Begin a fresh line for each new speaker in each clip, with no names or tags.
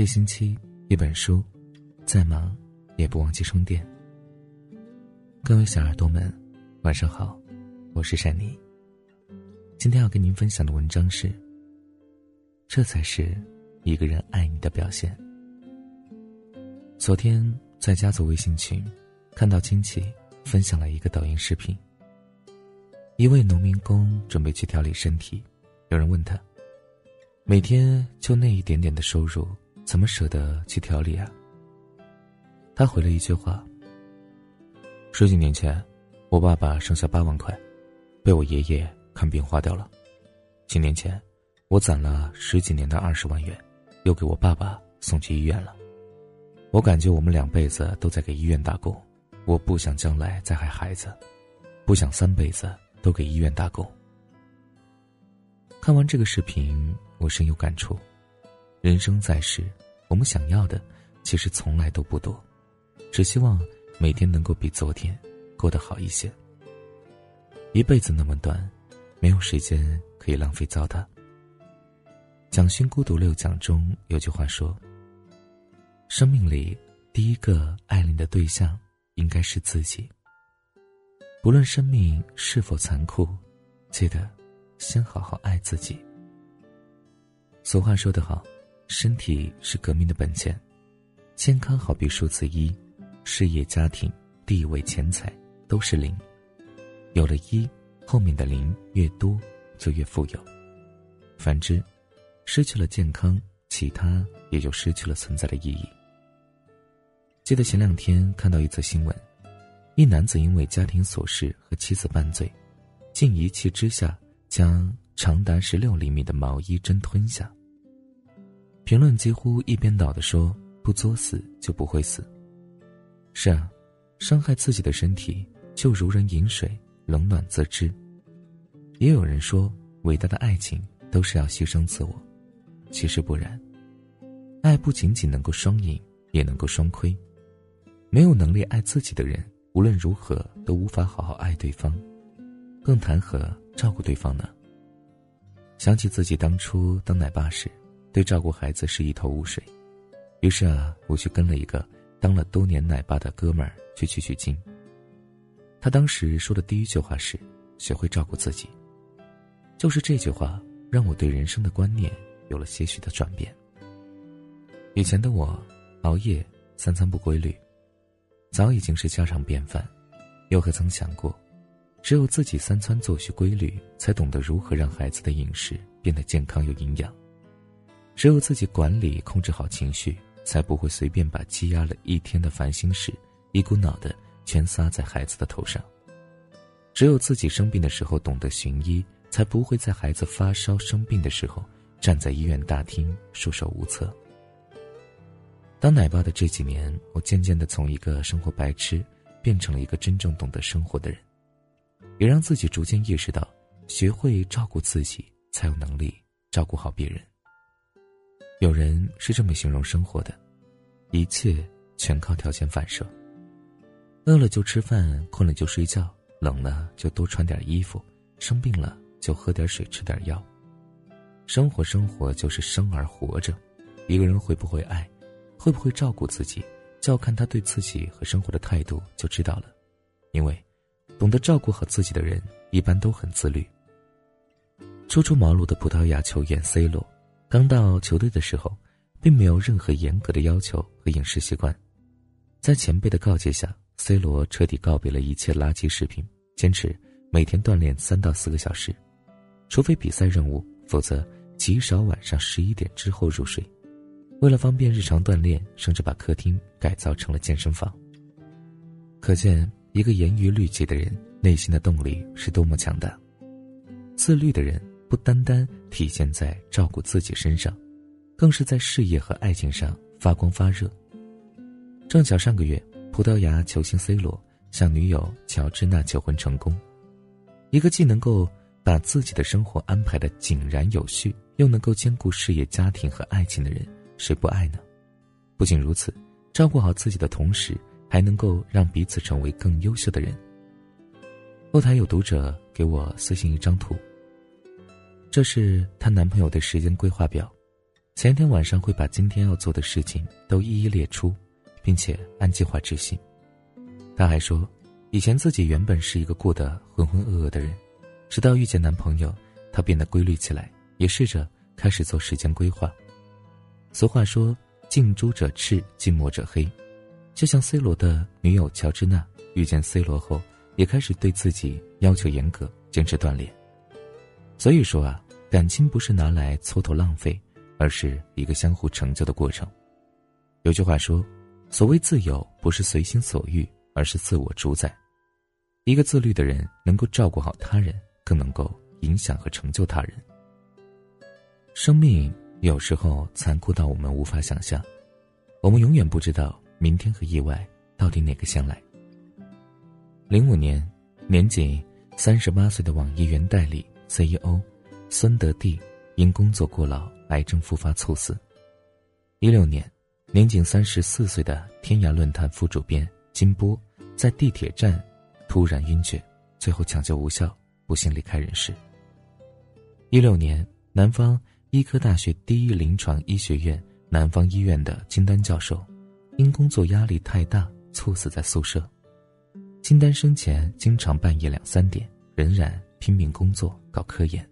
一星期一本书，再忙也不忘记充电。各位小耳朵们，晚上好，我是珊妮。今天要跟您分享的文章是：这才是一个人爱你的表现。昨天在家族微信群，看到亲戚分享了一个抖音视频。一位农民工准备去调理身体，有人问他：“每天就那一点点的收入。”怎么舍得去调理啊？他回了一句话：“十几年前，我爸爸剩下八万块，被我爷爷看病花掉了。几年前，我攒了十几年的二十万元，又给我爸爸送去医院了。我感觉我们两辈子都在给医院打工，我不想将来再害孩子，不想三辈子都给医院打工。”看完这个视频，我深有感触。人生在世，我们想要的其实从来都不多，只希望每天能够比昨天过得好一些。一辈子那么短，没有时间可以浪费糟蹋。蒋勋孤独六讲中有句话说：“生命里第一个爱你的对象应该是自己。不论生命是否残酷，记得先好好爱自己。”俗话说得好。身体是革命的本钱，健康好比数字一，事业、家庭、地位、钱财都是零。有了一，后面的零越多，就越富有。反之，失去了健康，其他也就失去了存在的意义。记得前两天看到一则新闻，一男子因为家庭琐事和妻子拌嘴，竟一气之下将长达十六厘米的毛衣针吞下。评论几乎一边倒的说：“不作死就不会死。”是啊，伤害自己的身体就如人饮水，冷暖自知。也有人说，伟大的爱情都是要牺牲自我，其实不然。爱不仅仅能够双赢，也能够双亏。没有能力爱自己的人，无论如何都无法好好爱对方，更谈何照顾对方呢？想起自己当初当奶爸时。对照顾孩子是一头雾水，于是啊，我去跟了一个当了多年奶爸的哥们儿去取取经。他当时说的第一句话是：“学会照顾自己。”就是这句话让我对人生的观念有了些许的转变。以前的我，熬夜、三餐不规律，早已经是家常便饭，又何曾想过，只有自己三餐作息规律，才懂得如何让孩子的饮食变得健康有营养。只有自己管理、控制好情绪，才不会随便把积压了一天的烦心事一股脑的全撒在孩子的头上。只有自己生病的时候懂得寻医，才不会在孩子发烧生病的时候站在医院大厅束手无策。当奶爸的这几年，我渐渐的从一个生活白痴，变成了一个真正懂得生活的人，也让自己逐渐意识到，学会照顾自己，才有能力照顾好别人。有人是这么形容生活的：一切全靠条件反射。饿了就吃饭，困了就睡觉，冷了就多穿点衣服，生病了就喝点水，吃点药。生活，生活就是生而活着。一个人会不会爱，会不会照顾自己，就要看他对自己和生活的态度就知道了。因为，懂得照顾好自己的人，一般都很自律。初出茅庐的葡萄牙球员 C 罗。刚到球队的时候，并没有任何严格的要求和饮食习惯，在前辈的告诫下，C 罗彻底告别了一切垃圾食品，坚持每天锻炼三到四个小时，除非比赛任务，否则极少晚上十一点之后入睡。为了方便日常锻炼，甚至把客厅改造成了健身房。可见，一个严于律己的人内心的动力是多么强大。自律的人。不单单体现在照顾自己身上，更是在事业和爱情上发光发热。正巧上个月，葡萄牙球星 C 罗向女友乔治娜求婚成功。一个既能够把自己的生活安排的井然有序，又能够兼顾事业、家庭和爱情的人，谁不爱呢？不仅如此，照顾好自己的同时，还能够让彼此成为更优秀的人。后台有读者给我私信一张图。这是她男朋友的时间规划表，前一天晚上会把今天要做的事情都一一列出，并且按计划执行。她还说，以前自己原本是一个过得浑浑噩噩的人，直到遇见男朋友，她变得规律起来，也试着开始做时间规划。俗话说：“近朱者赤，近墨者黑。”就像 C 罗的女友乔治娜遇见 C 罗后，也开始对自己要求严格，坚持锻炼。所以说啊，感情不是拿来蹉跎浪费，而是一个相互成就的过程。有句话说：“所谓自由，不是随心所欲，而是自我主宰。”一个自律的人，能够照顾好他人，更能够影响和成就他人。生命有时候残酷到我们无法想象，我们永远不知道。明天和意外到底哪个先来？零五年，年仅三十八岁的网易原代理 CEO 孙德弟因工作过劳，癌症复发猝死。一六年，年仅三十四岁的天涯论坛副主编金波在地铁站突然晕厥，最后抢救无效，不幸离开人世。一六年，南方医科大学第一临床医学院南方医院的金丹教授。因工作压力太大，猝死在宿舍。金丹生前经常半夜两三点，仍然拼命工作搞科研。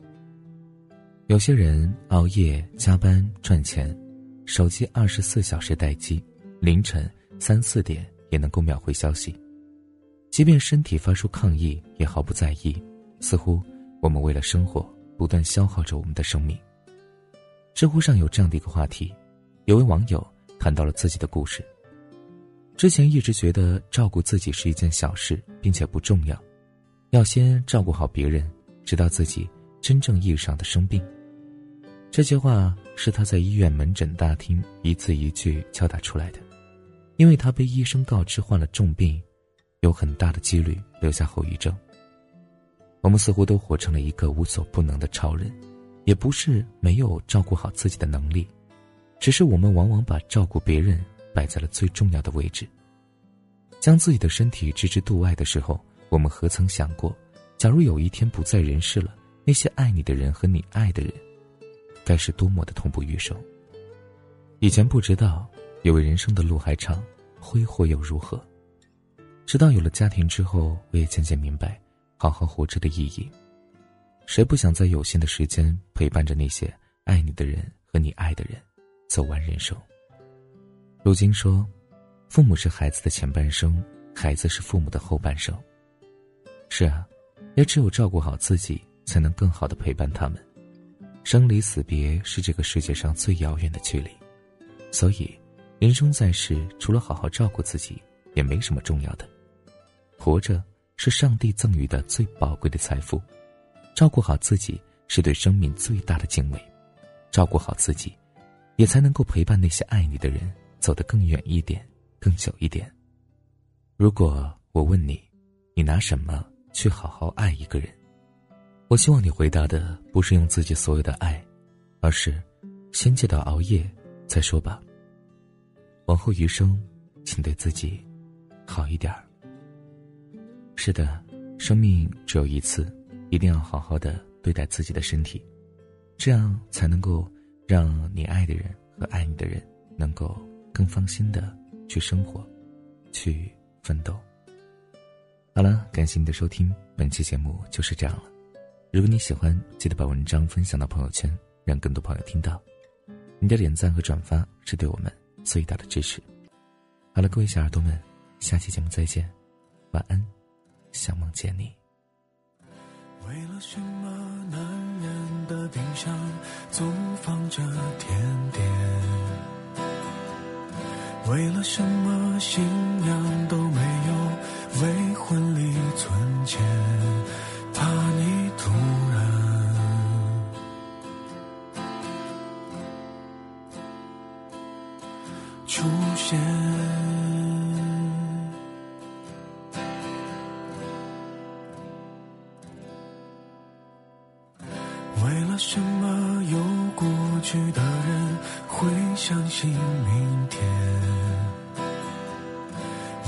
有些人熬夜加班赚钱，手机二十四小时待机，凌晨三四点也能够秒回消息。即便身体发出抗议，也毫不在意。似乎我们为了生活，不断消耗着我们的生命。知乎上有这样的一个话题，有位网友谈到了自己的故事。之前一直觉得照顾自己是一件小事，并且不重要，要先照顾好别人，直到自己真正意义上的生病。这些话是他在医院门诊大厅一字一句敲打出来的，因为他被医生告知患了重病，有很大的几率留下后遗症。我们似乎都活成了一个无所不能的超人，也不是没有照顾好自己的能力，只是我们往往把照顾别人。摆在了最重要的位置。将自己的身体置之度外的时候，我们何曾想过，假如有一天不在人世了，那些爱你的人和你爱的人，该是多么的痛不欲生。以前不知道，以为人生的路还长，挥霍又如何？直到有了家庭之后，我也渐渐明白，好好活着的意义。谁不想在有限的时间陪伴着那些爱你的人和你爱的人，走完人生？如今说，父母是孩子的前半生，孩子是父母的后半生。是啊，也只有照顾好自己，才能更好的陪伴他们。生离死别是这个世界上最遥远的距离，所以，人生在世，除了好好照顾自己，也没什么重要的。活着是上帝赠予的最宝贵的财富，照顾好自己是对生命最大的敬畏，照顾好自己，也才能够陪伴那些爱你的人。走得更远一点，更久一点。如果我问你，你拿什么去好好爱一个人？我希望你回答的不是用自己所有的爱，而是先戒掉熬夜再说吧。往后余生，请对自己好一点儿。是的，生命只有一次，一定要好好的对待自己的身体，这样才能够让你爱的人和爱你的人能够。更放心的去生活，去奋斗。好了，感谢你的收听，本期节目就是这样了。如果你喜欢，记得把文章分享到朋友圈，让更多朋友听到。你的点赞和转发是对我们最大的支持。好了，各位小耳朵们，下期节目再见，晚安，想梦见你。为了什么男人的冰箱总放着甜点？为了什么信仰都没有为婚礼存钱？怕你突然出现。为了什么有过去的人会相信明天？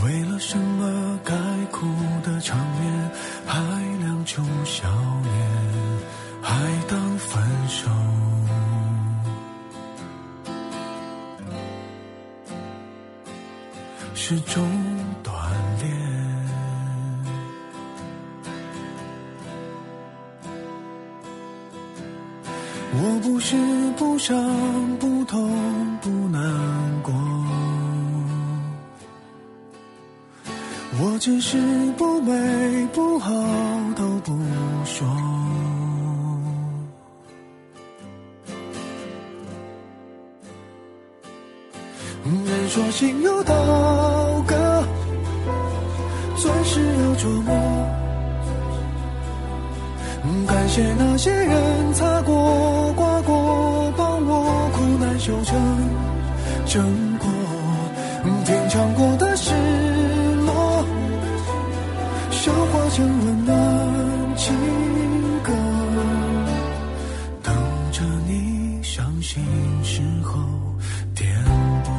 为了什么？该哭的场面，还亮出笑脸，还当分手。是种锻炼。
我不是不想，不痛，不难。只是不美不好都不说。人说心有刀割，钻石要琢磨。感谢那些人擦过、刮过，帮我苦难修成正果。品尝过的成温暖情歌，等着你伤心时候点播。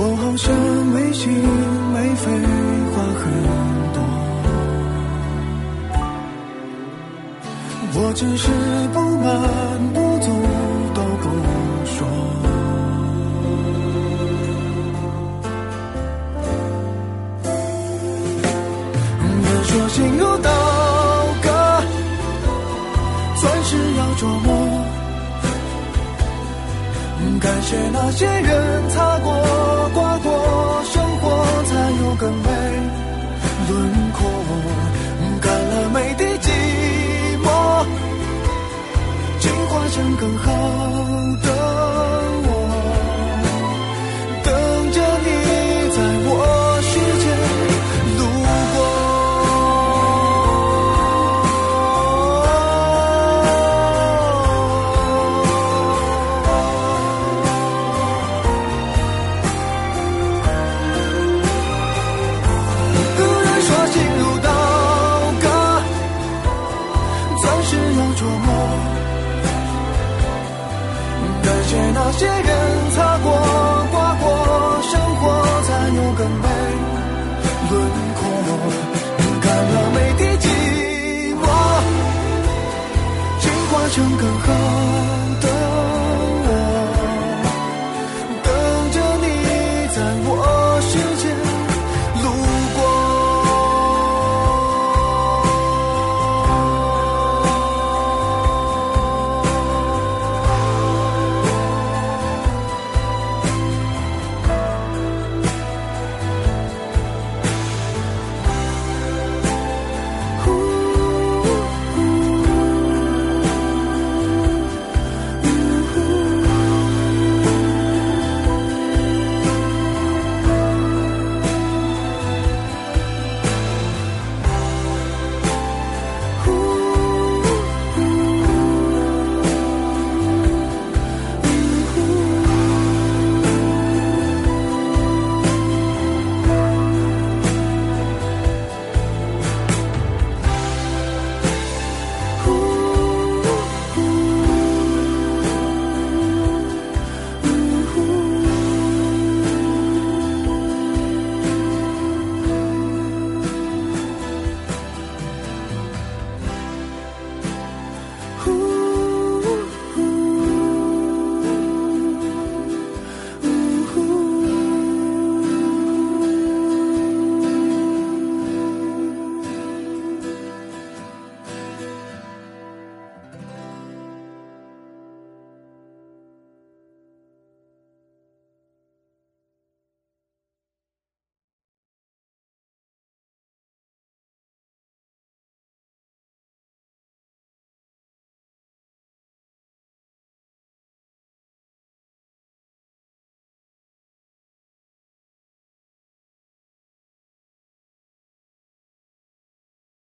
我好像没心我只是不满不足都不说。人说心如刀割，钻石要琢磨。感谢那些人擦过、刮过，生活才有更美轮廓。更好的